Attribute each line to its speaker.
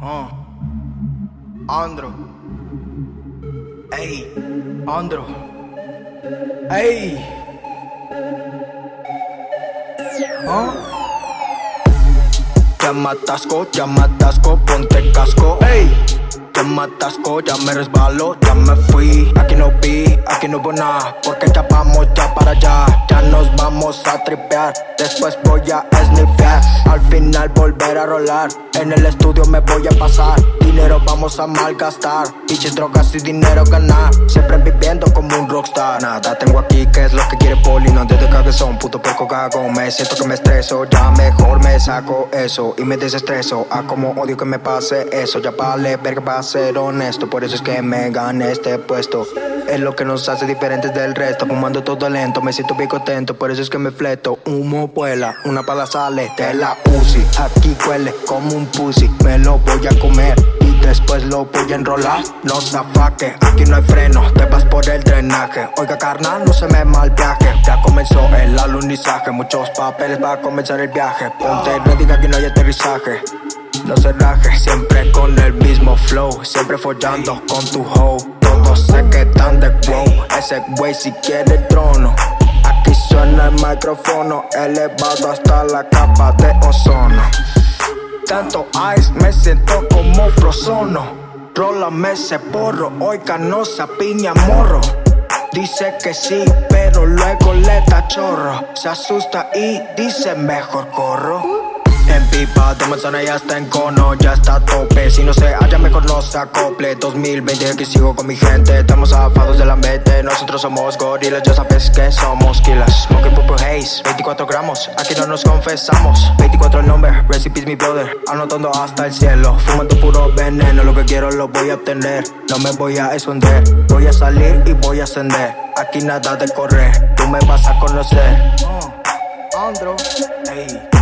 Speaker 1: Uh. Andro. Ey, Andro. Ey. Ya me atasco, me atasco, ponte casco. Ey. Ya me ya me resbalo, ya me fui. Aquí no vi, aquí no hubo nada, porque ya vamos ya para allá. Ya nos vamos a tripear, después voy a snifear. Al final volver a rolar, en el estudio me voy a pasar. Dinero vamos a malgastar, biches, drogas y dinero ganar. Siempre viviendo como un rockstar. Nada tengo aquí, que es lo que quiere Poli, no de cabezón, puto poco cago. Me siento que me estreso, ya mejor me saco eso y me desestreso. A como odio que me pase eso, ya vale verga va ser honesto. Por eso es que me gané este puesto. Es lo que nos hace diferentes del resto. Fumando todo lento, me siento bien contento. Por eso es que me fleto. Humo vuela, una pala sale de la UCI. Aquí huele como un pussy. Me lo voy a comer y después lo voy a enrolar. No zafaque, aquí no hay freno. Te vas por el drenaje. Oiga, carnal, no se me mal viaje. Ya comenzó el alunizaje. Muchos papeles va a comenzar el viaje. Ponte ready, que aquí no hay aterrizaje. No se raje, siempre con el mismo flow, siempre follando con tu hoe. Todos se quedan de wow, ese güey si quiere el trono. Aquí suena el micrófono, elevado hasta la capa de ozono. Tanto ice, me siento como frozono. Rólame ese porro, oiga, no se piña morro. Dice que sí, pero luego le da chorro. Se asusta y dice mejor corro. En pipa de manzana ya está en cono, ya está a tope. Si no se halla, mejor no se acople. 2020 aquí sigo con mi gente, estamos afados de la mente. Nosotros somos gorilas, ya sabes que somos killers. Smoking purple haze, 24 gramos, aquí no nos confesamos. 24 el nombre, recipes mi brother, anotando hasta el cielo. Fumando puro veneno, lo que quiero lo voy a obtener. No me voy a esconder, voy a salir y voy a ascender. Aquí nada de correr, tú me vas a conocer. Andro, ey.